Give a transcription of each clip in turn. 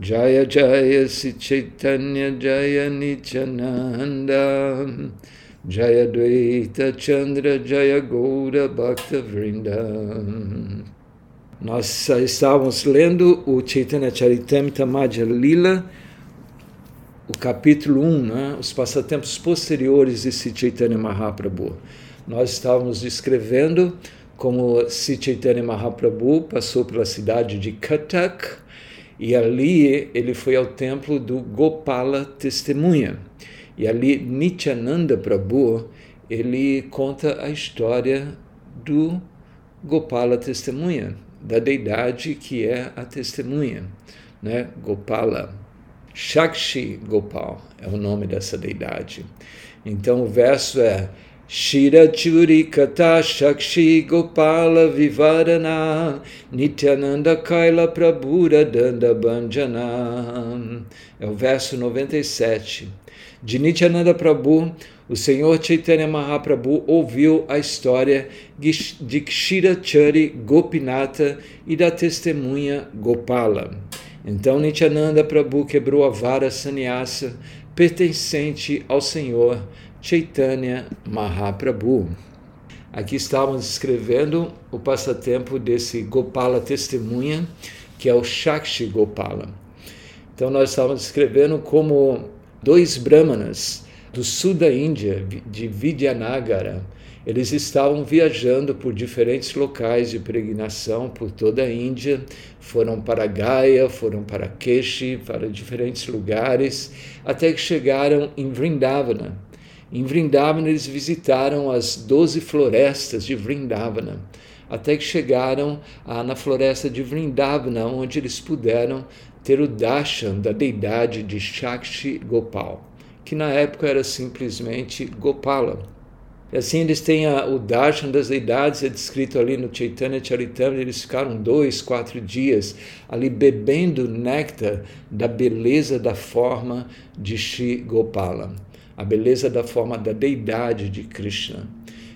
Jaya Jaya Si Chaitanya Jaya Nityananda Jaya Dvaita Chandra Jaya Gaura Bhakta Vrinda Nós estávamos lendo o Chaitanya Charitamrita Madhya Lila, o capítulo 1, né? os passatempos posteriores de Sri Chaitanya Mahaprabhu. Nós estávamos descrevendo como Sri Chaitanya Mahaprabhu passou pela cidade de Katak, e ali ele foi ao templo do Gopala Testemunha. E ali Nityananda Prabhu, ele conta a história do Gopala Testemunha, da deidade que é a testemunha, né? Gopala. Shakshi Gopal é o nome dessa deidade. Então o verso é Shira Churi Kata Shakshi Gopala Vivarana Nityananda Kaila Prabhura Danda Banjana. É o verso 97. De Nityananda Prabhu, o Senhor Chaitanya Mahaprabhu ouviu a história de Kshira Chari Gopinata e da testemunha Gopala. Então Nityananda Prabhu quebrou a vara sannyasa pertencente ao Senhor Chaitanya Mahaprabhu. Aqui estávamos escrevendo o passatempo desse Gopala testemunha, que é o Shakshi Gopala. Então nós estávamos escrevendo como dois brahmanas do sul da Índia, de Vidyanagara, eles estavam viajando por diferentes locais de peregrinação por toda a Índia, foram para Gaya, foram para Keshi, para diferentes lugares, até que chegaram em Vrindavana, em Vrindavana, eles visitaram as doze florestas de Vrindavana, até que chegaram ah, na floresta de Vrindavana, onde eles puderam ter o darshan da deidade de Shakshi Gopal, que na época era simplesmente Gopala. E assim eles têm a, o darshan das deidades, é descrito ali no Chaitanya Charitamrita, eles ficaram dois, quatro dias ali bebendo néctar da beleza da forma de Shri Gopala a beleza da forma da deidade de Krishna.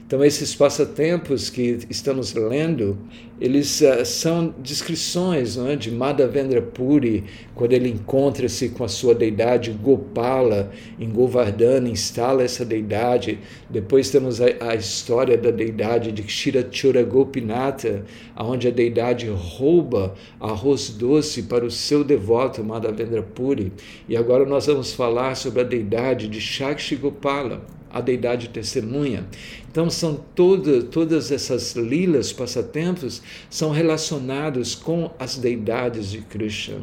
Então, esses passatempos que estamos lendo, eles uh, são descrições é, de Madhavendra Puri, quando ele encontra-se com a sua deidade Gopala em Govardhana, instala essa deidade. Depois temos a, a história da deidade de Kshirachura Gopinata, onde a deidade rouba arroz doce para o seu devoto Madhavendra Puri. E agora nós vamos falar sobre a deidade de Shakshi Gopala a deidade testemunha. Então são toda, todas essas lilas, passatempos, são relacionados com as deidades de Krishna.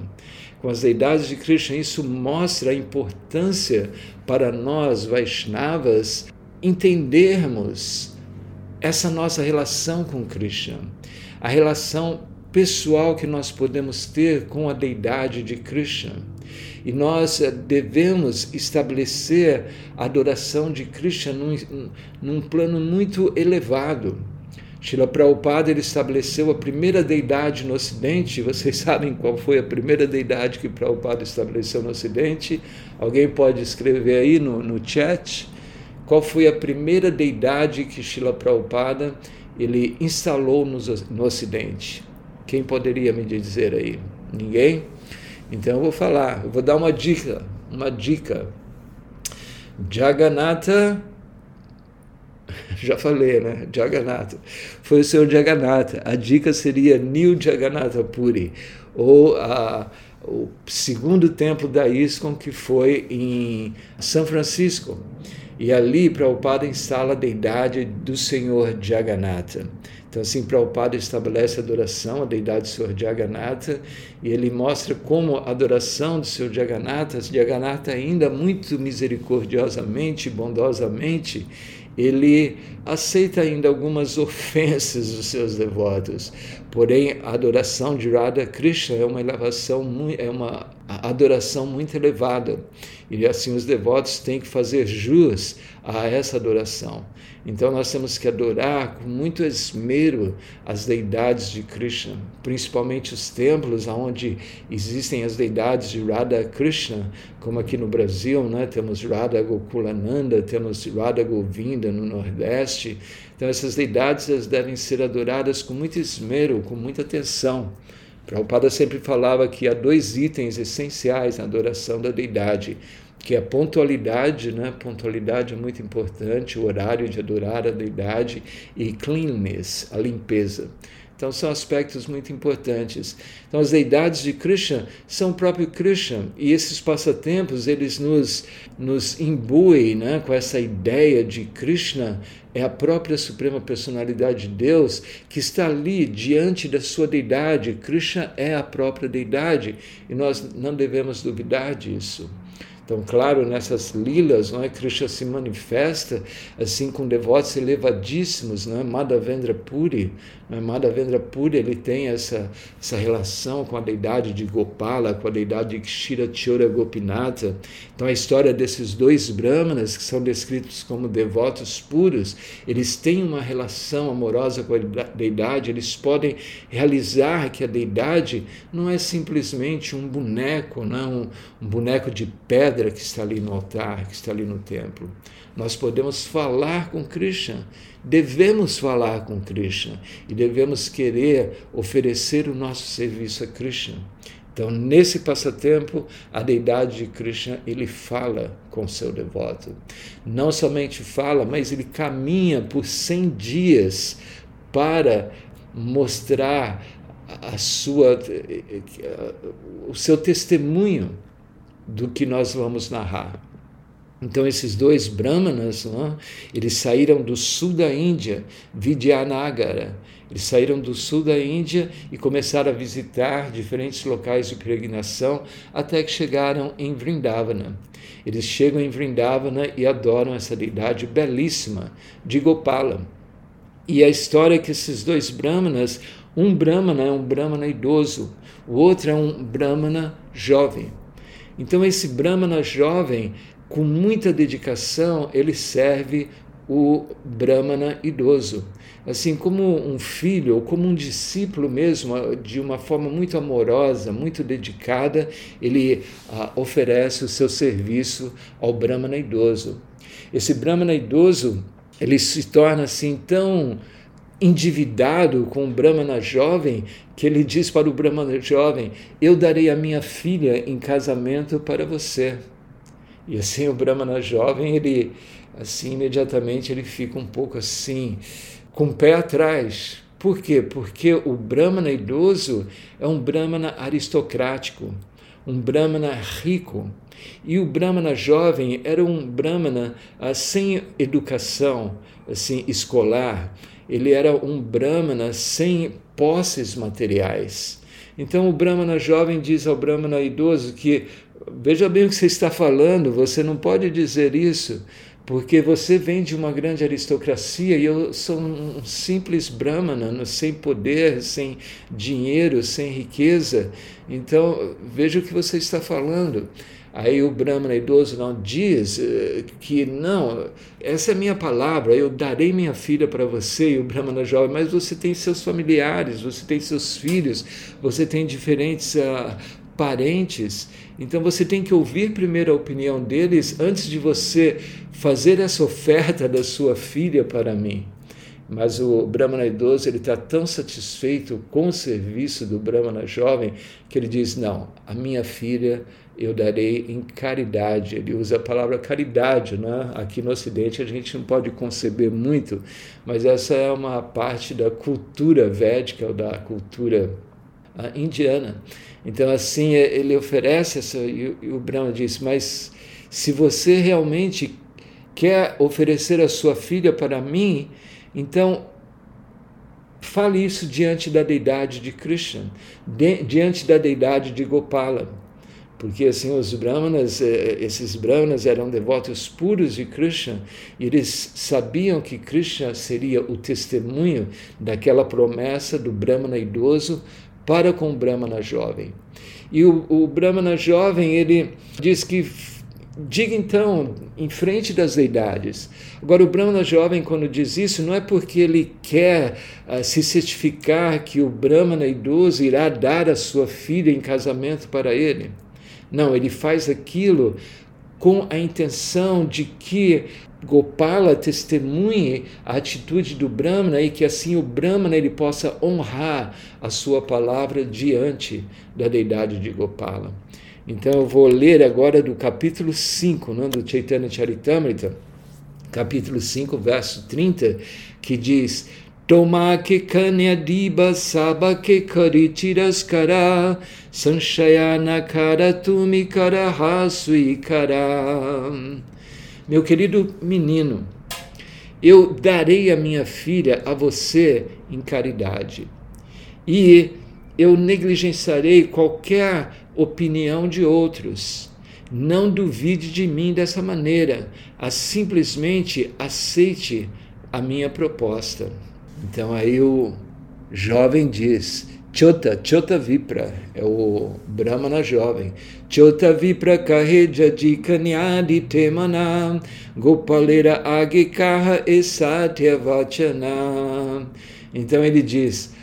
Com as deidades de Krishna, isso mostra a importância para nós, Vaishnavas, entendermos essa nossa relação com Krishna, a relação pessoal que nós podemos ter com a deidade de Krishna. E nós eh, devemos estabelecer a adoração de Krishna num, num plano muito elevado. Srila Prabhupada ele estabeleceu a primeira deidade no Ocidente. Vocês sabem qual foi a primeira deidade que Prabhupada estabeleceu no Ocidente? Alguém pode escrever aí no, no chat? Qual foi a primeira deidade que Srila Prabhupada ele instalou no, no Ocidente? Quem poderia me dizer aí? Ninguém? Então eu vou falar, eu vou dar uma dica, uma dica. Jagannatha, já falei, né? Jagannatha. Foi o senhor Jagannatha. A dica seria New Jagannatha Puri, ou a, o segundo templo da ISKCON que foi em São Francisco. E ali Prabhupada instala a deidade do Senhor Jagannatha. Então, assim, Prabhupada estabelece a adoração à deidade do Senhor Jagannatha e ele mostra como a adoração do Senhor Jagannatha, Jagannatha ainda muito misericordiosamente, bondosamente, ele aceita ainda algumas ofensas dos seus devotos. Porém, a adoração de Radha Krishna é uma elevação, é uma adoração muito elevada. E assim os devotos têm que fazer jus a essa adoração. Então nós temos que adorar com muito esmero as deidades de Krishna, principalmente os templos onde existem as deidades de Radha Krishna, como aqui no Brasil, né? temos Radha Gokulananda, temos Radha Govinda no Nordeste. Então essas deidades elas devem ser adoradas com muito esmero, com muita atenção. Prabhupada sempre falava que há dois itens essenciais na adoração da deidade, que a pontualidade, né? Pontualidade é muito importante, o horário de adorar a deidade e cleanness, a limpeza. Então são aspectos muito importantes. Então as deidades de Krishna são o próprio Krishna e esses passatempos eles nos nos imbuem, né, com essa ideia de Krishna é a própria suprema personalidade de Deus que está ali diante da sua deidade. Krishna é a própria deidade e nós não devemos duvidar disso. Então, claro, nessas lilas, não é? Krishna se manifesta assim com devotos elevadíssimos, não é? Madhavendra Puri? Madhavendra Puri, ele tem essa, essa relação com a deidade de Gopala, com a deidade de Kshira Chora Gopinata. Então, a história desses dois brahmanas, que são descritos como devotos puros, eles têm uma relação amorosa com a deidade, eles podem realizar que a deidade não é simplesmente um boneco, não é? um, boneco de pedra que está ali no altar, que está ali no templo. Nós podemos falar com Krishna, devemos falar com Krishna e devemos querer oferecer o nosso serviço a Krishna. Então, nesse passatempo, a deidade de Krishna, ele fala com seu devoto. Não somente fala, mas ele caminha por 100 dias para mostrar a sua, o seu testemunho do que nós vamos narrar. Então, esses dois brahmanas, não, eles saíram do sul da Índia, Vidyanagara. Eles saíram do sul da Índia e começaram a visitar diferentes locais de peregrinação até que chegaram em Vrindavana. Eles chegam em Vrindavana e adoram essa deidade belíssima de Gopala. E a história é que esses dois brahmanas, um brahmana é um brahmana idoso, o outro é um brahmana jovem. Então, esse Brahmana jovem, com muita dedicação, ele serve o Brahmana idoso. Assim como um filho ou como um discípulo mesmo, de uma forma muito amorosa, muito dedicada, ele ah, oferece o seu serviço ao Brahmana idoso. Esse Brahmana idoso, ele se torna assim tão endividado com o Brahmana jovem, que ele diz para o Brahmana jovem: Eu darei a minha filha em casamento para você. E assim o Brahmana jovem, ele assim imediatamente ele fica um pouco assim, com o pé atrás. Por quê? Porque o Brahmana idoso é um Brahmana aristocrático, um Brahmana rico. E o Brahmana jovem era um Brahmana ah, sem educação assim escolar, ele era um Brahmana sem posses materiais. Então o Brahmana jovem diz ao Brahmana idoso que veja bem o que você está falando, você não pode dizer isso, porque você vem de uma grande aristocracia e eu sou um simples Brahmana, sem poder, sem dinheiro, sem riqueza. Então veja o que você está falando. Aí o Brahmana idoso não diz eh, que não, essa é minha palavra, eu darei minha filha para você, e o Brahmana jovem, mas você tem seus familiares, você tem seus filhos, você tem diferentes uh, parentes, então você tem que ouvir primeiro a opinião deles antes de você fazer essa oferta da sua filha para mim. Mas o Brahmana idoso ele está tão satisfeito com o serviço do Brahmana jovem que ele diz: Não, a minha filha eu darei em caridade. Ele usa a palavra caridade, né? Aqui no Ocidente a gente não pode conceber muito, mas essa é uma parte da cultura védica ou da cultura uh, indiana. Então, assim, ele oferece essa, e, o Brahma diz: Mas se você realmente quer oferecer a sua filha para mim, então fale isso diante da deidade de Krishna, diante da deidade de Gopala. Porque assim os brahmanas, eh, esses brahmanas eram devotos puros de Krishna e eles sabiam que Krishna seria o testemunho daquela promessa do brahmana idoso para com o brahmana jovem. E o, o brahmana jovem ele diz que diga então em frente das deidades. Agora, o Brahmana jovem, quando diz isso, não é porque ele quer uh, se certificar que o Brahmana idoso irá dar a sua filha em casamento para ele. Não, ele faz aquilo com a intenção de que Gopala testemunhe a atitude do Brahmana e que assim o Brahmana ele possa honrar a sua palavra diante da deidade de Gopala. Então eu vou ler agora do capítulo 5 né, do Chaitanya Charitamrita, capítulo 5, verso 30, que diz Toma que kanya diba saba que kara sanshayana kara tumi kara hasui kara. Meu querido menino, eu darei a minha filha a você em caridade e eu negligenciarei qualquer opinião de outros. Não duvide de mim dessa maneira, simplesmente aceite a minha proposta. Então aí o jovem diz: Chota, Chota Vipra, é o Brahmana jovem. Chota Vipra Kaheja de Kanyadi Temana, Gopalera Agikaha Esatya Vachana. Então ele diz,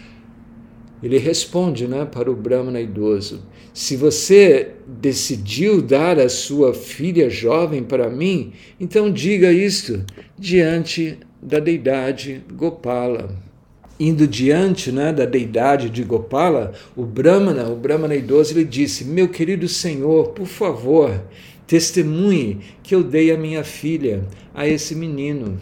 ele responde né, para o Brahmana idoso: se você decidiu dar a sua filha jovem para mim, então diga isto diante da deidade Gopala. Indo diante né, da deidade de Gopala, o Brahmana, o Brahmana idoso, ele disse: Meu querido Senhor, por favor, testemunhe que eu dei a minha filha a esse menino.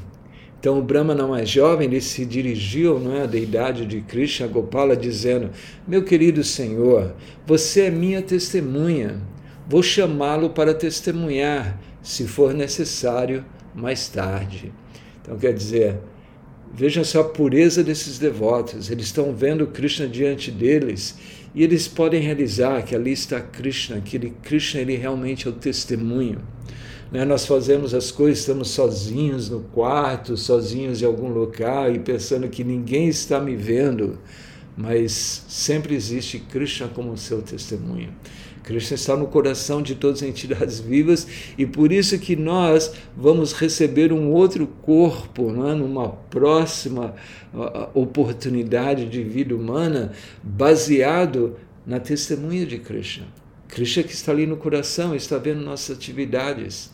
Então o Brahmana mais jovem ele se dirigiu não é, à deidade de Krishna Gopala dizendo: Meu querido Senhor, você é minha testemunha. Vou chamá-lo para testemunhar, se for necessário, mais tarde. Então, quer dizer, vejam só a pureza desses devotos. Eles estão vendo Krishna diante deles e eles podem realizar que ali está Krishna, que ele, Krishna ele realmente é o testemunho. Né? Nós fazemos as coisas, estamos sozinhos no quarto, sozinhos em algum local e pensando que ninguém está me vendo, mas sempre existe Krishna como seu testemunho. Krishna está no coração de todas as entidades vivas e por isso que nós vamos receber um outro corpo é? numa próxima oportunidade de vida humana baseado na testemunha de Krishna. Krishna que está ali no coração, está vendo nossas atividades.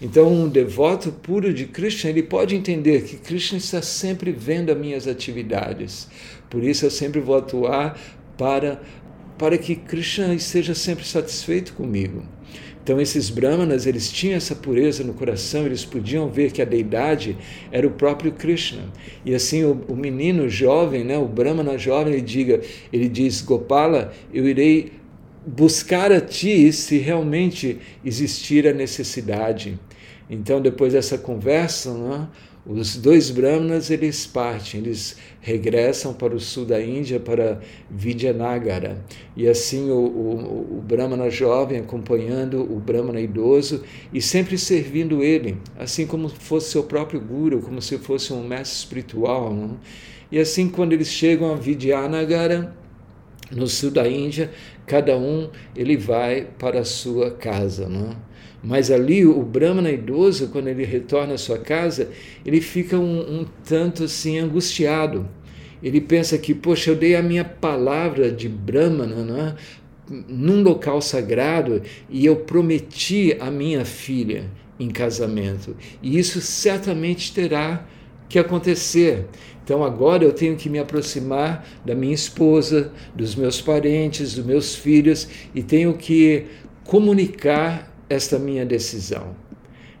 Então, um devoto puro de Krishna, ele pode entender que Krishna está sempre vendo as minhas atividades. Por isso eu sempre vou atuar para para que Krishna esteja sempre satisfeito comigo. Então esses brahmanas, eles tinham essa pureza no coração, eles podiam ver que a deidade era o próprio Krishna. E assim o, o menino jovem, né, o brahmana jovem, ele diga, ele diz, Gopala, eu irei buscar a ti se realmente existir a necessidade. Então depois dessa conversa, né, os dois brahmanas eles partem, eles regressam para o sul da Índia, para Vijayanagara. E assim o, o, o brahmana jovem acompanhando o brahmana idoso e sempre servindo ele, assim como fosse seu próprio guru, como se fosse um mestre espiritual. Não? E assim quando eles chegam a Vijayanagara, no sul da Índia, cada um ele vai para a sua casa. Não? Mas ali o Brahmana idoso, quando ele retorna à sua casa, ele fica um, um tanto assim angustiado. Ele pensa que, poxa, eu dei a minha palavra de Brahmana, não é? num local sagrado e eu prometi a minha filha em casamento. E isso certamente terá que acontecer. Então agora eu tenho que me aproximar da minha esposa, dos meus parentes, dos meus filhos e tenho que comunicar esta minha decisão.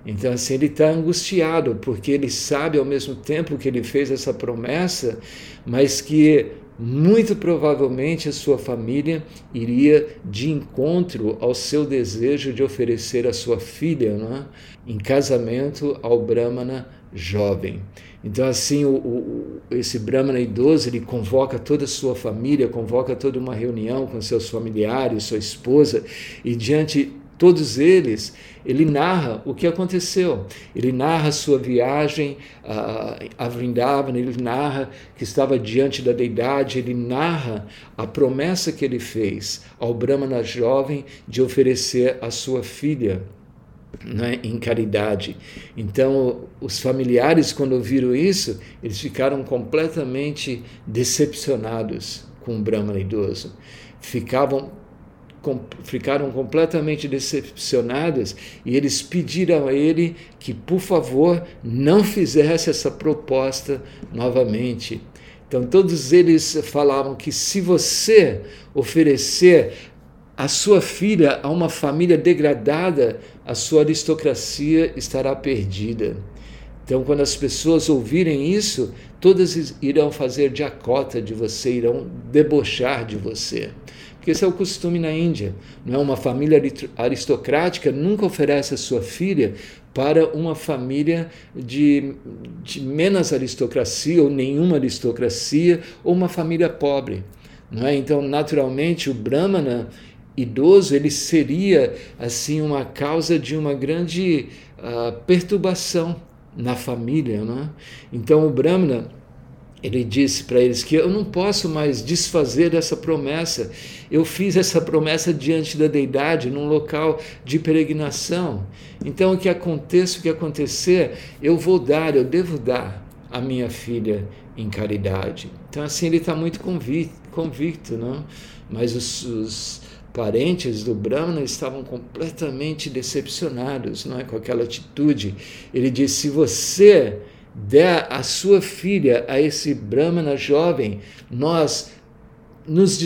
Então, assim, ele está angustiado, porque ele sabe ao mesmo tempo que ele fez essa promessa, mas que muito provavelmente a sua família iria de encontro ao seu desejo de oferecer a sua filha é? em casamento ao Brahmana jovem. Então, assim, o, o, esse Brahmana idoso ele convoca toda a sua família, convoca toda uma reunião com seus familiares, sua esposa, e diante todos eles, ele narra o que aconteceu. Ele narra sua viagem a Vrindavan, ele narra que estava diante da deidade, ele narra a promessa que ele fez ao Brahmana jovem de oferecer a sua filha né, em caridade. Então, os familiares, quando ouviram isso, eles ficaram completamente decepcionados com o Brahmana idoso. Ficavam com, ficaram completamente decepcionados e eles pediram a ele que, por favor, não fizesse essa proposta novamente. Então, todos eles falavam que se você oferecer a sua filha a uma família degradada, a sua aristocracia estará perdida. Então, quando as pessoas ouvirem isso, todas irão fazer de acota de você, irão debochar de você. Porque esse é o costume na Índia. Não é uma família aristocrática nunca oferece a sua filha para uma família de, de menos aristocracia ou nenhuma aristocracia ou uma família pobre. Não é? Então, naturalmente, o Brahmana idoso ele seria assim uma causa de uma grande uh, perturbação na família, não é? Então o Brahmana ele disse para eles que eu não posso mais desfazer dessa promessa. Eu fiz essa promessa diante da deidade, num local de peregrinação. Então, o que aconteça, o que acontecer, eu vou dar, eu devo dar a minha filha em caridade. Então, assim, ele está muito convicto, convicto não? Mas os, os parentes do Brahmana estavam completamente decepcionados não é, com aquela atitude. Ele disse: se você der a sua filha a esse Brahmana jovem, nós nos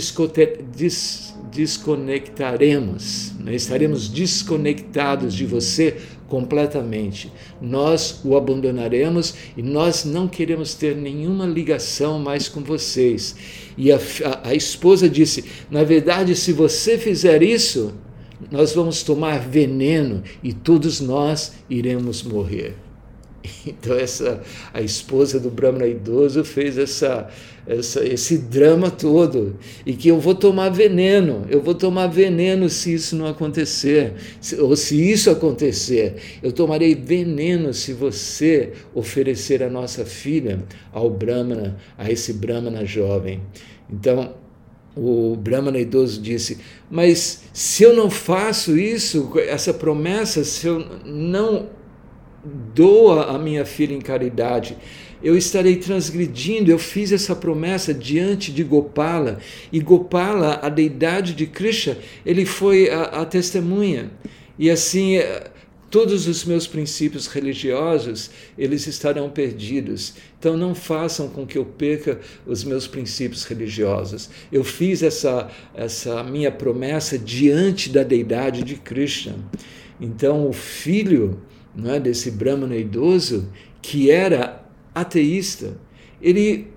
desconectaremos, né? estaremos desconectados de você completamente. Nós o abandonaremos e nós não queremos ter nenhuma ligação mais com vocês. E a, a, a esposa disse: Na verdade, se você fizer isso, nós vamos tomar veneno e todos nós iremos morrer. Então essa a esposa do Brahmana idoso fez essa, essa, esse drama todo e que eu vou tomar veneno, eu vou tomar veneno se isso não acontecer, ou se isso acontecer, eu tomarei veneno se você oferecer a nossa filha ao Brahmana, a esse Brahmana jovem. Então o Brahmana idoso disse: Mas se eu não faço isso, essa promessa, se eu não doa a minha filha em caridade. Eu estarei transgredindo, eu fiz essa promessa diante de Gopala, e Gopala, a deidade de Krishna, ele foi a, a testemunha. E assim, eh, todos os meus princípios religiosos, eles estarão perdidos. Então não façam com que eu perca os meus princípios religiosos. Eu fiz essa, essa minha promessa diante da deidade de Krishna. Então o filho é, desse Brahmana idoso, que era ateísta, ele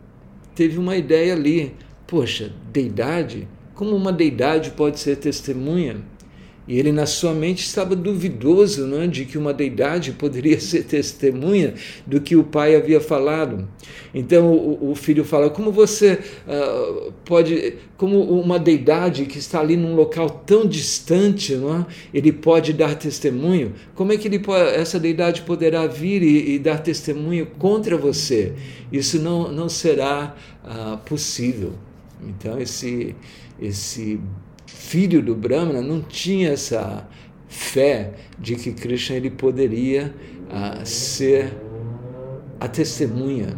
teve uma ideia ali: poxa, deidade? Como uma deidade pode ser testemunha? E ele, na sua mente, estava duvidoso né, de que uma deidade poderia ser testemunha do que o pai havia falado. Então o, o filho fala: Como você uh, pode, como uma deidade que está ali num local tão distante, não é? ele pode dar testemunho? Como é que ele, essa deidade poderá vir e, e dar testemunho contra você? Isso não, não será uh, possível. Então, esse, esse filho do Brahmana não tinha essa fé de que Krishna ele poderia uh, ser a testemunha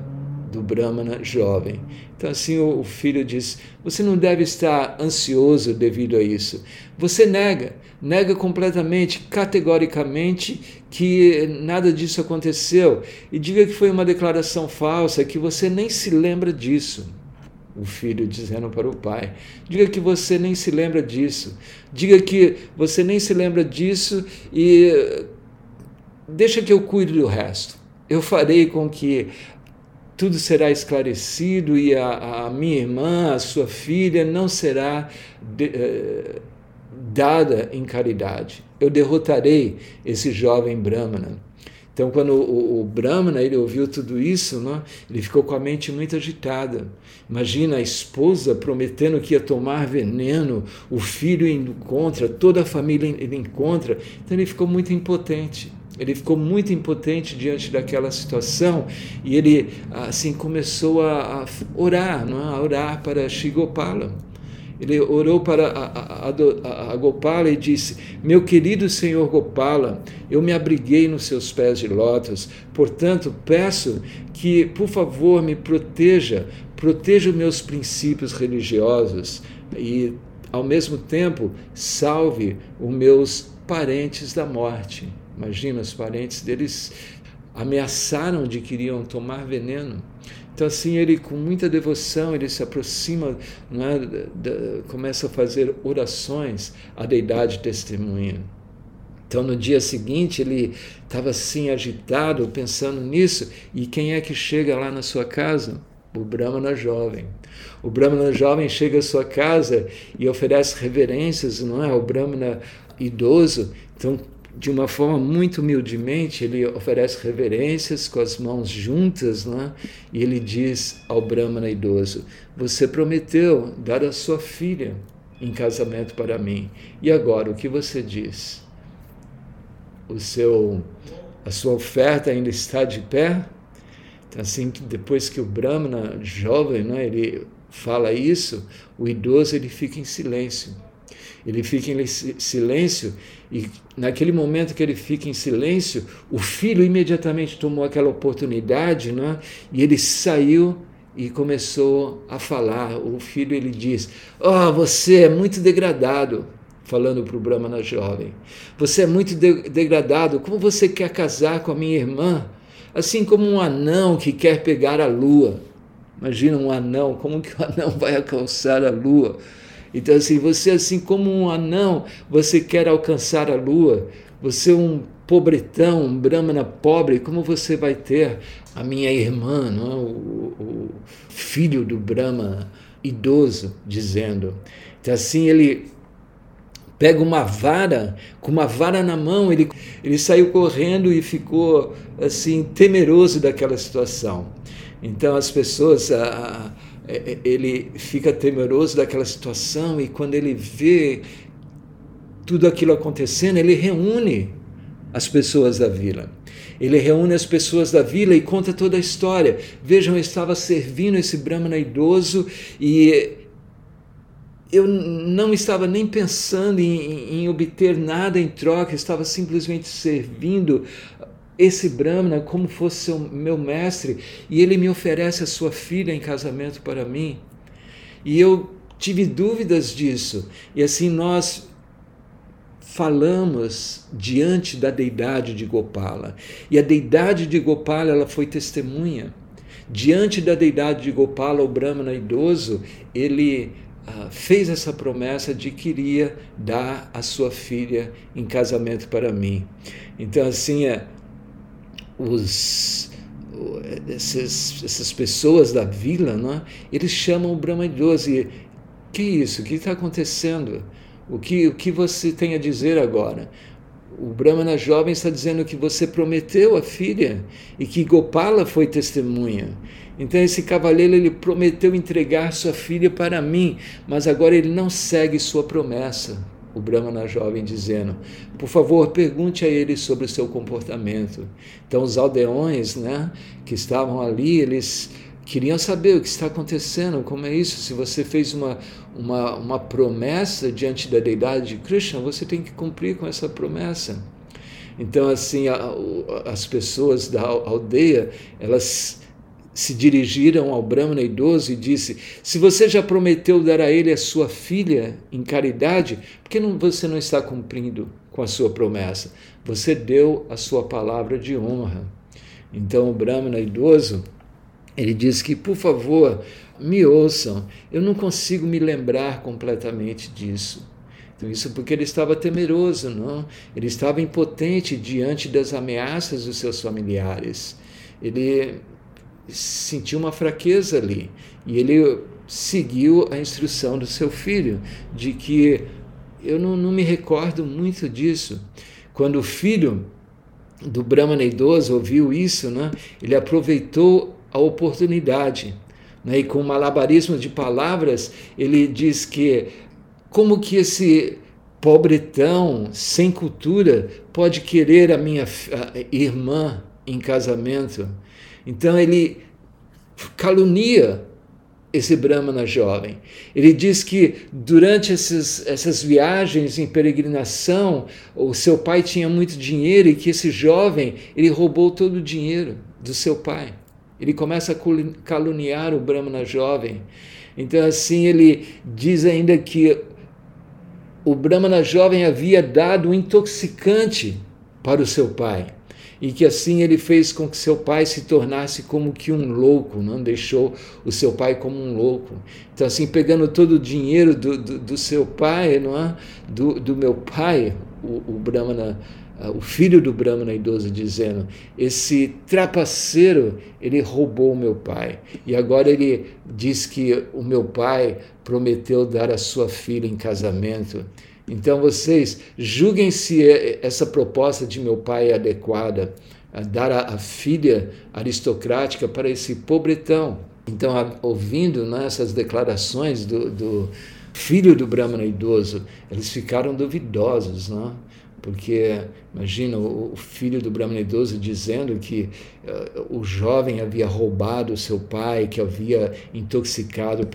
do Brahmana jovem. Então, assim, o, o filho diz: Você não deve estar ansioso devido a isso. Você nega, nega completamente, categoricamente, que nada disso aconteceu. E diga que foi uma declaração falsa, que você nem se lembra disso o filho dizendo para o pai. Diga que você nem se lembra disso. Diga que você nem se lembra disso e deixa que eu cuide do resto. Eu farei com que tudo será esclarecido e a, a minha irmã, a sua filha, não será de, eh, dada em caridade. Eu derrotarei esse jovem Brahmana. Então, quando o, o Brahmana ele ouviu tudo isso, não, ele ficou com a mente muito agitada. Imagina a esposa prometendo que ia tomar veneno, o filho indo contra, toda a família ele encontra. Então, ele ficou muito impotente. Ele ficou muito impotente diante daquela situação e ele assim começou a, a orar, não, a orar para Shigopala ele orou para a, a, a, Gopala e disse: Meu querido Senhor Gopala, eu me abriguei nos seus pés de lótus, portanto, peço que, por favor, me proteja, proteja os meus princípios religiosos. E ao mesmo tempo, salve os meus parentes da morte. Imagina, os parentes deles ameaçaram de que iriam tomar veneno. Então, assim, ele com muita devoção, ele se aproxima, é, começa a fazer orações à deidade testemunha. Então, no dia seguinte, ele estava assim agitado, pensando nisso, e quem é que chega lá na sua casa? O Brahmana jovem. O Brahmana jovem chega à sua casa e oferece reverências, não é? Ao Brahmana idoso. Então, de uma forma muito humildemente, ele oferece reverências com as mãos juntas, né? e ele diz ao Brahmana idoso: Você prometeu dar a sua filha em casamento para mim, e agora o que você diz? o seu, a sua oferta ainda está de pé. Então, assim, depois que o Brahmana jovem, né, ele fala isso, o idoso ele fica em silêncio. Ele fica em silêncio e naquele momento que ele fica em silêncio, o filho imediatamente tomou aquela oportunidade, né, e ele saiu e começou a falar. O filho ele diz: "Oh, você é muito degradado falando para o Brahmana jovem. Você é muito de degradado, como você quer casar com a minha irmã? Assim como um anão que quer pegar a lua. Imagina um anão, como que o anão vai alcançar a lua? Então, assim, você, assim como um anão, você quer alcançar a lua. Você é um pobretão, um brahmana pobre, como você vai ter a minha irmã, é? o, o filho do brahma idoso, dizendo. Então, assim, ele pega uma vara, com uma vara na mão, ele, ele saiu correndo e ficou assim temeroso daquela situação. Então as pessoas, a, ele fica temeroso daquela situação e quando ele vê tudo aquilo acontecendo, ele reúne as pessoas da vila. Ele reúne as pessoas da vila e conta toda a história. Vejam, eu estava servindo esse Brahmana idoso e eu não estava nem pensando em, em, obter nada em troca, estava simplesmente servindo esse Brahmana como fosse meu mestre, e ele me oferece a sua filha em casamento para mim. E eu tive dúvidas disso, e assim nós falamos diante da deidade de Gopala. E a deidade de Gopala, ela foi testemunha. Diante da deidade de Gopala, o Brahmana idoso, ele ah, fez essa promessa de que iria dar a sua filha em casamento para mim. Então, assim, é, os, essas pessoas da vila, não é? eles chamam o Brahma idoso e que isso? O que está acontecendo? O que, o que você tem a dizer agora? O Brahmana jovem está dizendo que você prometeu a filha e que Gopala foi testemunha. Então esse cavaleiro ele prometeu entregar sua filha para mim, mas agora ele não segue sua promessa. O Brahmana jovem dizendo: Por favor, pergunte a ele sobre o seu comportamento. Então os aldeões, né, que estavam ali, eles queriam saber o que está acontecendo, como é isso. Se você fez uma, uma, uma promessa diante da deidade de Krishna, você tem que cumprir com essa promessa. Então, assim, a, as pessoas da aldeia, elas se dirigiram ao Brahmana idoso e disse: Se você já prometeu dar a ele a sua filha em caridade, por que não, você não está cumprindo com a sua promessa? Você deu a sua palavra de honra. Então o Brahmana idoso ele diz que, por favor, me ouçam, eu não consigo me lembrar completamente disso. Então, isso porque ele estava temeroso, não? Ele estava impotente diante das ameaças dos seus familiares. Ele sentiu uma fraqueza ali e ele seguiu a instrução do seu filho de que eu não, não me recordo muito disso. Quando o filho do Brahmana idoso ouviu isso, né, ele aproveitou a oportunidade. Né, e com malabarismo de palavras, ele diz que como que esse pobretão sem cultura pode querer a minha irmã em casamento? Então ele calunia esse Brahmana jovem. Ele diz que durante esses, essas viagens em peregrinação, o seu pai tinha muito dinheiro e que esse jovem ele roubou todo o dinheiro do seu pai. Ele começa a caluniar o Brahmana jovem. Então, assim, ele diz ainda que o Brahmana jovem havia dado um intoxicante para o seu pai e que assim ele fez com que seu pai se tornasse como que um louco, não deixou o seu pai como um louco. Então, assim, pegando todo o dinheiro do, do, do seu pai, não é? do, do meu pai, o, o Brahmana ah, o filho do Brahmana idoso dizendo: Esse trapaceiro, ele roubou o meu pai. E agora ele diz que o meu pai prometeu dar a sua filha em casamento. Então vocês julguem se essa proposta de meu pai é adequada, a dar a, a filha aristocrática para esse pobretão. Então, ouvindo né, essas declarações do, do filho do Brahmana idoso, eles ficaram duvidosos, não? Porque imagina o, filho do Brahmana idoso dizendo que uh, o jovem havia roubado o seu pai, que havia intoxicado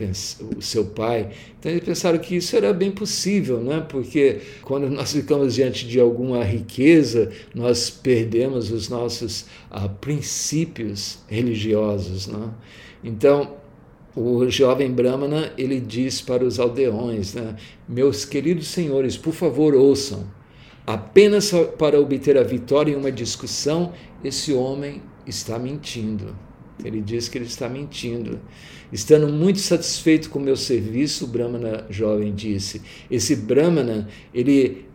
o seu pai. Então eles pensaram que isso era bem possível, né? porque quando nós ficamos diante de alguma riqueza, nós perdemos os nossos uh, princípios religiosos. Né? Então, o jovem Brahmana ele diz para os aldeões, né? meus queridos senhores, por favor ouçam, apenas para obter a vitória em uma discussão, esse homem está mentindo. Ele diz que ele está mentindo. Estando muito satisfeito com o meu serviço, o Brahmana jovem disse: Esse Brahmana, ele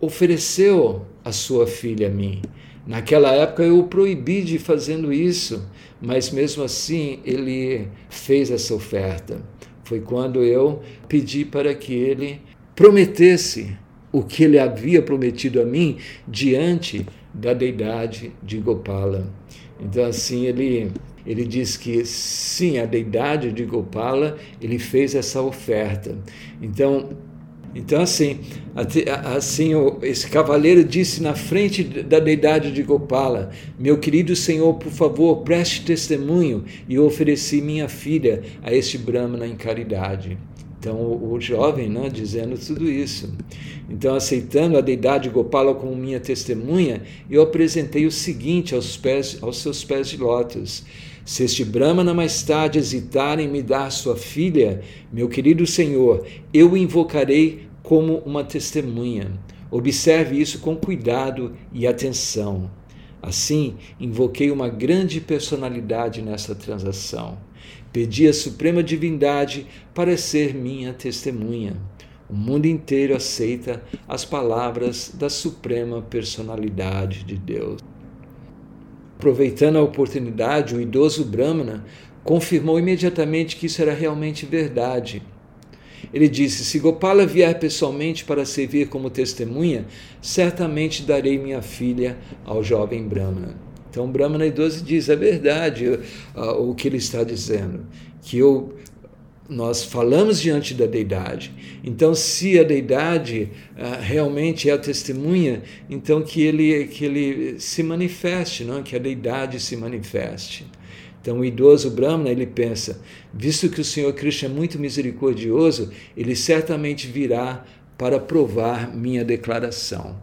ofereceu a sua filha a mim. Naquela época eu o proibi de fazendo isso, mas mesmo assim ele fez essa oferta. Foi quando eu pedi para que ele prometesse o que ele havia prometido a mim diante da deidade de Gopala. Então, assim, ele, ele diz que sim, a deidade de Gopala, ele fez essa oferta. Então, então assim, assim esse cavaleiro disse na frente da deidade de Gopala: Meu querido Senhor, por favor, preste testemunho. E ofereci minha filha a este Brahmana em caridade. Então, o, jovem né, dizendo tudo isso. Então, aceitando a deidade Gopala como minha testemunha, eu apresentei o seguinte aos, pés, aos seus pés de lótus. Se este Brahmana mais tarde hesitar em me dar sua filha, meu querido Senhor, eu o invocarei como uma testemunha. Observe isso com cuidado e atenção. Assim, invoquei uma grande personalidade nessa transação. Pedi a Suprema Divindade para ser minha testemunha. O mundo inteiro aceita as palavras da Suprema Personalidade de Deus. Aproveitando a oportunidade, o idoso Brahmana confirmou imediatamente que isso era realmente verdade. Ele disse: Se Gopala vier pessoalmente para servir como testemunha, certamente darei minha filha ao jovem Brahmana. Então, Brahmana idoso diz: é verdade uh, o que ele está dizendo, que eu, nós falamos diante da deidade. Então, se a deidade realmente é a testemunha, então que ele, que ele se manifeste, não? que a deidade se manifeste. Então, o idoso Brahmana, ele pensa, visto que o Senhor Krishna é muito misericordioso, ele certamente virá para provar minha declaração.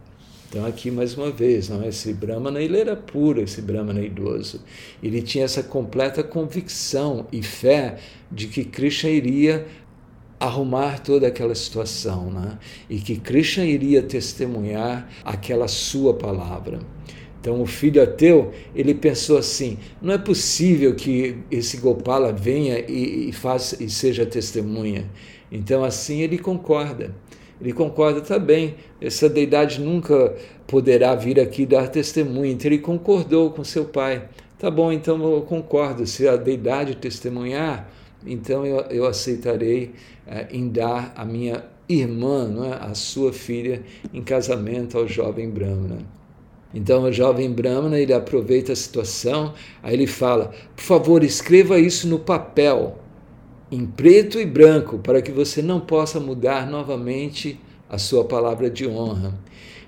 Então, aqui mais uma vez, não, esse Brahmana ele era puro, esse Brahmana idoso. Ele tinha essa completa convicção e fé de que Krishna iria arrumar toda aquela situação, né? e que Krishna iria testemunhar aquela sua palavra. Então o filho ateu, ele pensou assim: não é possível que esse Gopala venha e, e, faça, e seja testemunha. Então assim ele concorda. Ele concorda, tá bem, essa deidade nunca poderá vir aqui dar testemunho. Então ele concordou com seu pai. Tá bom, então eu concordo. Se a deidade testemunhar, então eu, eu aceitarei é, em dar a minha irmã, não é? a sua filha, em casamento ao jovem Brahmana. Então o jovem Brahmana ele aproveita a situação, aí ele fala: por favor, escreva isso no papel em preto e branco, para que você não possa mudar novamente a sua palavra de honra.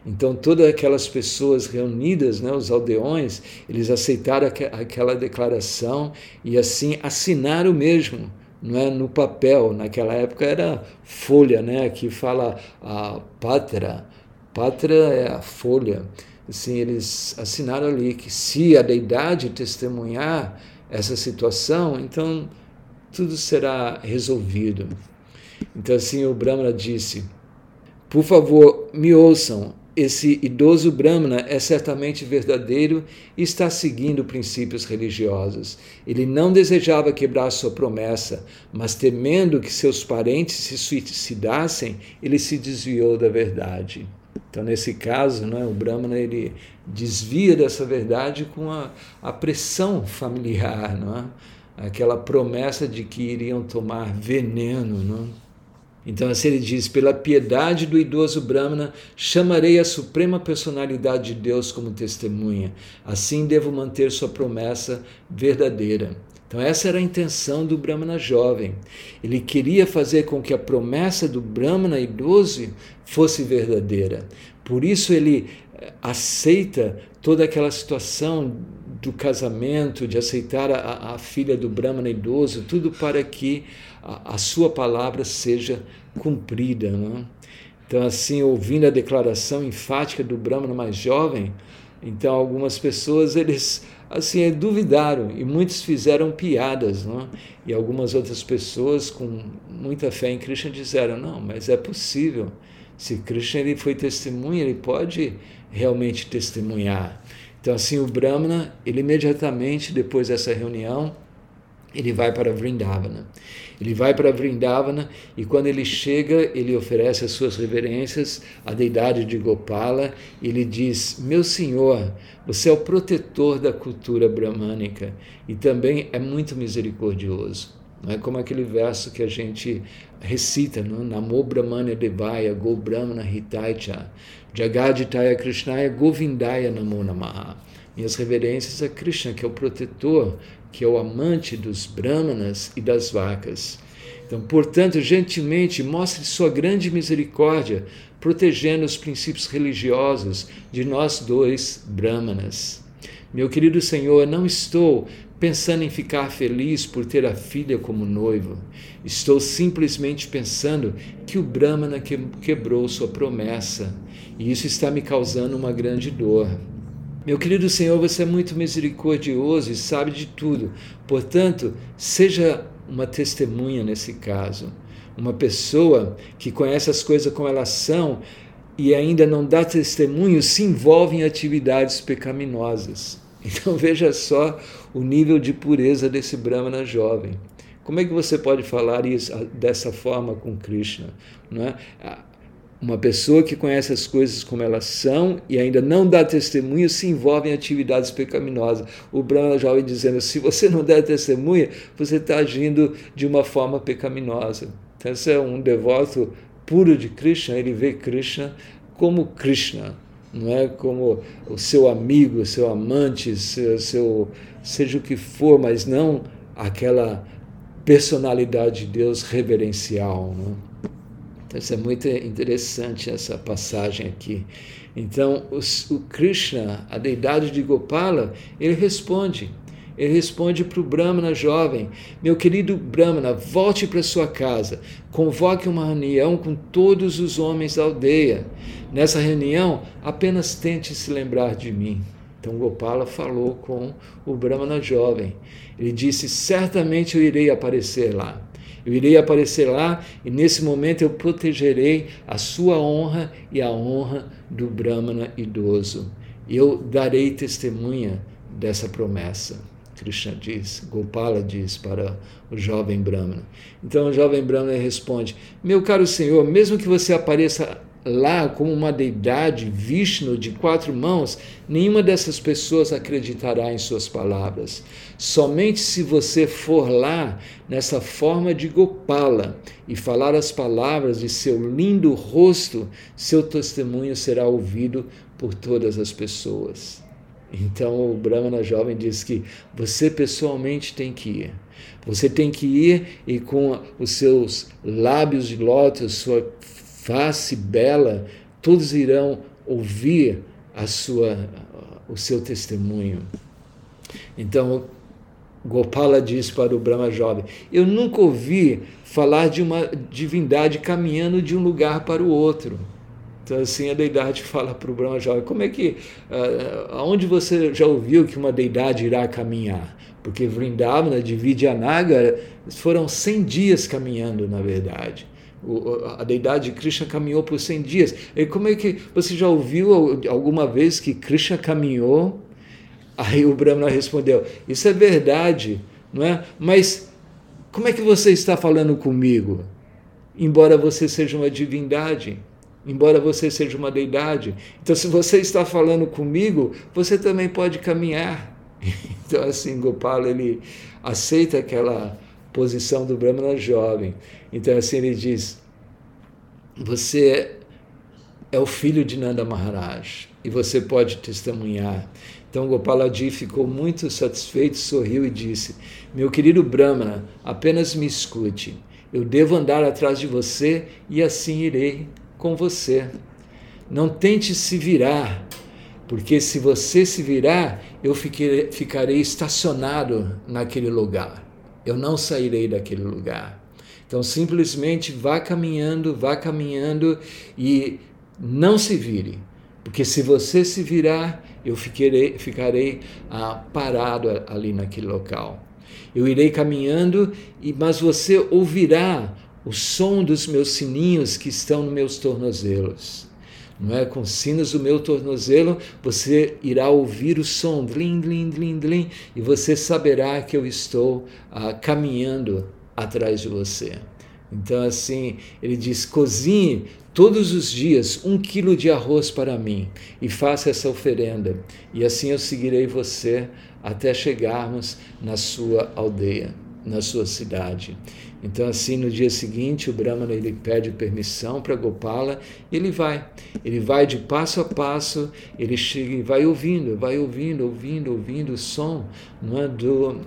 Então, todas aquelas pessoas reunidas, né, os aldeões, eles aceitaram aquela declaração e assim assinaram mesmo, não é, no papel. Naquela época era folha, né, que fala a patra. Patra é a folha. Assim, eles assinaram ali que se a deidade testemunhar essa situação, então tudo será resolvido. Então, assim, o Brahmana disse: Por favor, me ouçam. Esse idoso Brahmana é certamente verdadeiro e está seguindo princípios religiosos. Ele não desejava quebrar sua promessa, mas temendo que seus parentes se suicidassem, ele se desviou da verdade. Então, nesse caso, né, o Brahmana ele desvia dessa verdade com a, a pressão familiar, não é? Aquela promessa de que iriam tomar veneno. Não? Então, assim ele diz: pela piedade do idoso Brahmana, chamarei a suprema personalidade de Deus como testemunha. Assim devo manter sua promessa verdadeira. Então, essa era a intenção do Brahmana jovem. Ele queria fazer com que a promessa do Brahmana idoso fosse verdadeira. Por isso, ele eh, aceita toda aquela situação do casamento, de aceitar a, a filha do Brahmana idoso, tudo para que a, a sua palavra seja cumprida. Não? É? Então, assim, ouvindo a declaração enfática do Brahmana mais jovem, então algumas pessoas eles assim duvidaram e muitos fizeram piadas, não? É? e algumas outras pessoas com muita fé em Krishna disseram não, mas é possível. Se Krishna ele foi testemunha, ele pode realmente testemunhar. Então, assim, o Brahmana, ele imediatamente depois dessa reunião, ele vai para Vrindavana. Ele vai para Vrindavana e quando ele chega, ele oferece as suas reverências à deidade de Gopala. Ele diz: Meu senhor, você é o protetor da cultura brahmânica e também é muito misericordioso. Não é como aquele verso que a gente recita, não? Namo Brahmana Devaya Go Brahmana Hitaicha Jagaditaya Krishnaya Govindaya Namo Namaha. Minhas reverências a Krishna, que é o protetor, que é o amante dos brahmanas e das vacas. Então, portanto, gentilmente mostre sua grande misericórdia, protegendo os princípios religiosos de nós dois brahmanas. Meu querido Senhor, não estou pensando em ficar feliz por ter a filha como noivo. Estou simplesmente pensando que o Brahmana quebrou sua promessa e isso está me causando uma grande dor. Meu querido Senhor, você é muito misericordioso e sabe de tudo. Portanto, seja uma testemunha nesse caso. Uma pessoa que conhece as coisas como elas são e ainda não dá testemunho se envolve em atividades pecaminosas. Então veja só o nível de pureza desse Brahmana jovem. Como é que você pode falar isso dessa forma com Krishna? Não é? Uma pessoa que conhece as coisas como elas são e ainda não dá testemunho se envolve em atividades pecaminosas. O Brahma jovem dizendo: se você não der testemunha, você está agindo de uma forma pecaminosa. Então, esse é um devoto puro de Krishna, ele vê Krishna como Krishna, não é como o seu amigo, o seu amante, seu, seu, seja o que for, mas não aquela personalidade de Deus reverencial. Não é? Isso é muito interessante essa passagem aqui. Então, o Krishna, a deidade de Gopala, ele responde. Ele responde para o Brahmana jovem: Meu querido Brahmana, volte para sua casa, convoque uma reunião com todos os homens da aldeia. Nessa reunião, apenas tente se lembrar de mim. Então Gopala falou com o Brahmana jovem. Ele disse: Certamente eu irei aparecer lá. Eu irei aparecer lá e nesse momento eu protegerei a sua honra e a honra do Brahmana idoso. Eu darei testemunha dessa promessa. Krishna diz, Gopala diz para o jovem Brahmana. Então o jovem Brahmana responde: Meu caro Senhor, mesmo que você apareça lá como uma deidade, Vishnu, de quatro mãos, nenhuma dessas pessoas acreditará em suas palavras. Somente se você for lá nessa forma de Gopala e falar as palavras de seu lindo rosto, seu testemunho será ouvido por todas as pessoas. Então o Brahmana jovem diz que você pessoalmente tem que ir. Você tem que ir e com os seus lábios de lótus, sua face bela, todos irão ouvir a sua, o seu testemunho. Então, Gopala diz para o Brahma jovem: Eu nunca ouvi falar de uma divindade caminhando de um lugar para o outro. Então, assim, a deidade fala para o Brahma jovem: Como é que. Uh, aonde você já ouviu que uma deidade irá caminhar? Porque Vrindavana, de Vidyanagar, foram 100 dias caminhando, na verdade. a deidade de Krishna caminhou por 100 dias. E como é que você já ouviu alguma vez que Krishna caminhou? Aí o Brahmana respondeu: Isso é verdade, não é? Mas como é que você está falando comigo? Embora você seja uma divindade, embora você seja uma deidade. Então, se você está falando comigo, você também pode caminhar. Então, assim, Gopala ele aceita aquela posição do Brahmana jovem. Então, assim, ele diz: Você é o filho de Nanda Maharaj e você pode testemunhar. Então, Gopalaji ficou muito satisfeito, sorriu e disse: Meu querido Brahmana, apenas me escute. Eu devo andar atrás de você e assim irei com você. Não tente se virar, porque se você se virar, eu fiquei, ficarei estacionado naquele lugar. Eu não sairei daquele lugar. Então, simplesmente vá caminhando, vá caminhando e não se vire. Porque se você se virar, eu ficarei, ficarei ah, parado ali naquele local. Eu irei caminhando, mas você ouvirá o som dos meus sininhos que estão nos meus tornozelos não é? Com os sinos do meu tornozelo, você irá ouvir o som, dlim, dlim, dlim, dlim, e você saberá que eu estou ah, caminhando atrás de você. Então, assim, ele diz: cozinhe todos os dias um quilo de arroz para mim e faça essa oferenda, e assim eu seguirei você até chegarmos na sua aldeia, na sua cidade. Então, assim, no dia seguinte, o Brahmana ele pede permissão para Gopala e ele vai. Ele vai de passo a passo, ele chega e vai ouvindo, vai ouvindo, ouvindo, ouvindo o som é, do,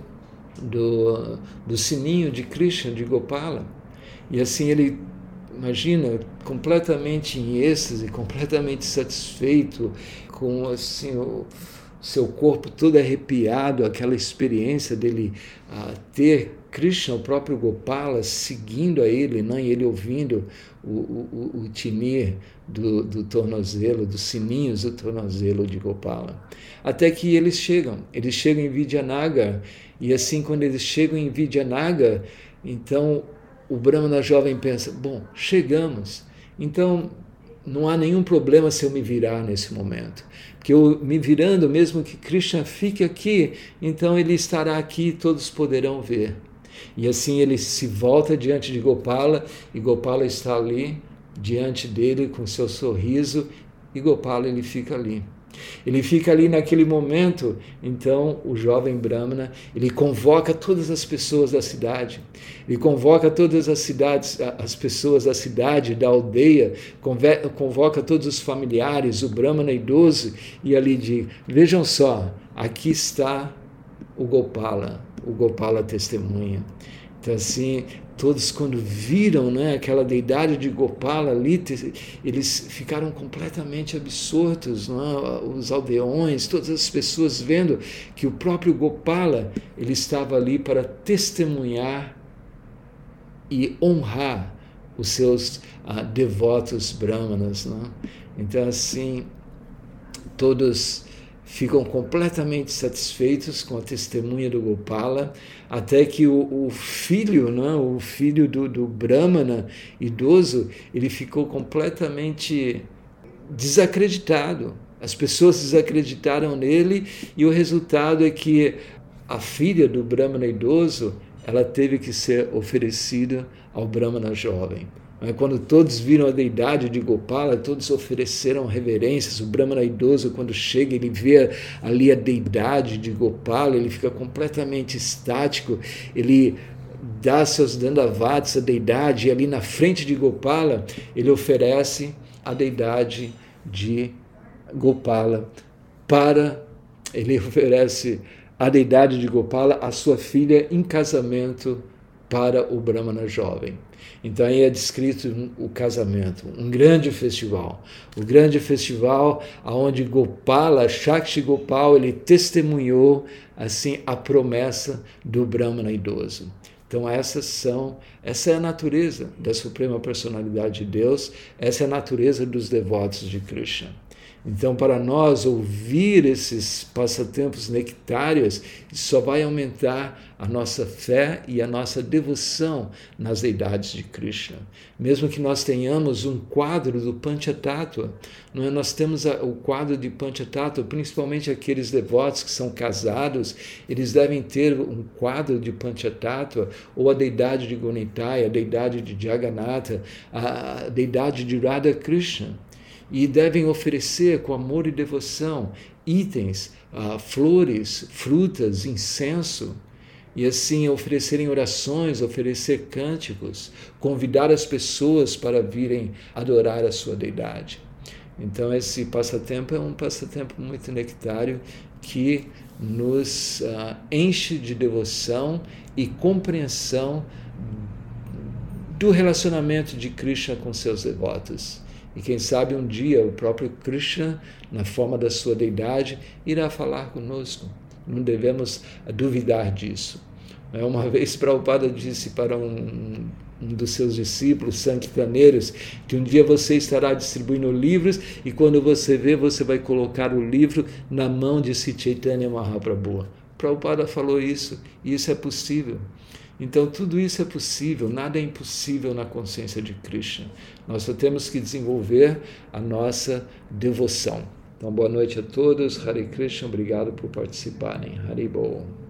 do, do sininho de Krishna, de Gopala. E assim ele, imagina, completamente em êxtase, completamente satisfeito, com assim, o seu corpo todo arrepiado, aquela experiência dele uh, ter Krishna, o próprio Gopala, seguindo a ele, não? e ele ouvindo o, o, o tinir do, do tornozelo, dos sininhos do tornozelo de Gopala. Até que eles chegam, eles chegam em Vidyanagar, e assim, quando eles chegam em Vidyanagar, então o Brahmana jovem pensa: bom, chegamos, então não há nenhum problema se eu me virar nesse momento. Porque eu me virando, mesmo que Krishna fique aqui, então ele estará aqui e todos poderão ver. E assim ele se volta diante de Gopala e Gopala está ali diante dele com seu sorriso e Gopala ele fica ali. Ele fica ali naquele momento, então o jovem Brahmana, ele convoca todas as pessoas da cidade, ele convoca todas as cidades, as pessoas da cidade, da aldeia, convoca todos os familiares, o Brahmana idoso, e ali diz: Vejam só, aqui está o Gopala, o Gopala testemunha. Então, assim, todos quando viram né, aquela deidade de Gopala ali, eles ficaram completamente absortos, é? os aldeões, todas as pessoas vendo que o próprio Gopala ele estava ali para testemunhar e honrar os seus ah, devotos brahmanas. É? Então, assim, todos ficam completamente satisfeitos com a testemunha do Gopala, até que o, o filho, né, o filho do, do Brahmana idoso, ele ficou completamente desacreditado. As pessoas desacreditaram nele e o resultado é que a filha do Brahmana idoso, ela teve que ser oferecida ao Brahmana jovem. Quando todos viram a deidade de Gopala, todos ofereceram reverências. O Brahmana idoso, quando chega, ele vê ali a deidade de Gopala, ele fica completamente estático, ele dá seus dandavats à deidade, e ali na frente de Gopala, ele oferece a deidade de Gopala para. Ele oferece a deidade de Gopala, a sua filha, em casamento para o Brahmana jovem. Então aí é descrito o casamento, um grande festival. O grande festival aonde Gopala, Shakti Gopal, ele testemunhou assim a promessa do Brahmana idoso. Então essas são, essa é a natureza da suprema personalidade de Deus, essa é a natureza dos devotos de Krishna. Então, para nós ouvir esses passatempos nectários, só vai aumentar a nossa fé e a nossa devoção nas deidades de Krishna. Mesmo que nós tenhamos um quadro do Panchatattva, não é? nós temos o quadro de Panchatattva, principalmente aqueles devotos que são casados, eles devem ter um quadro de Panchatattva, ou a deidade de Gunitaya, a deidade de Jagannatha, a deidade de Radha Krishna e devem oferecer com amor e devoção itens, uh, flores, frutas, incenso, e assim oferecerem orações, oferecer cânticos, convidar as pessoas para virem adorar a sua deidade. Então, esse passatempo é um passatempo muito nectário que nos uh, enche de devoção e compreensão do relacionamento de Krishna com seus devotos. E quem sabe um dia o próprio Krishna, na forma da sua deidade, irá falar conosco. Não devemos duvidar disso. É, uma vez Prabhupada disse para um, um dos seus discípulos sanquitaneiros que um dia você estará distribuindo livros e quando você vê, você vai colocar o livro na mão de Chaitanya Mahaprabhu. Prabhupada falou isso e isso é possível. Então, tudo isso é possível, nada é impossível na consciência de Krishna. Nós só temos que desenvolver a nossa devoção. Então, boa noite a todos. Hare Krishna, obrigado por participarem. Hare Bol.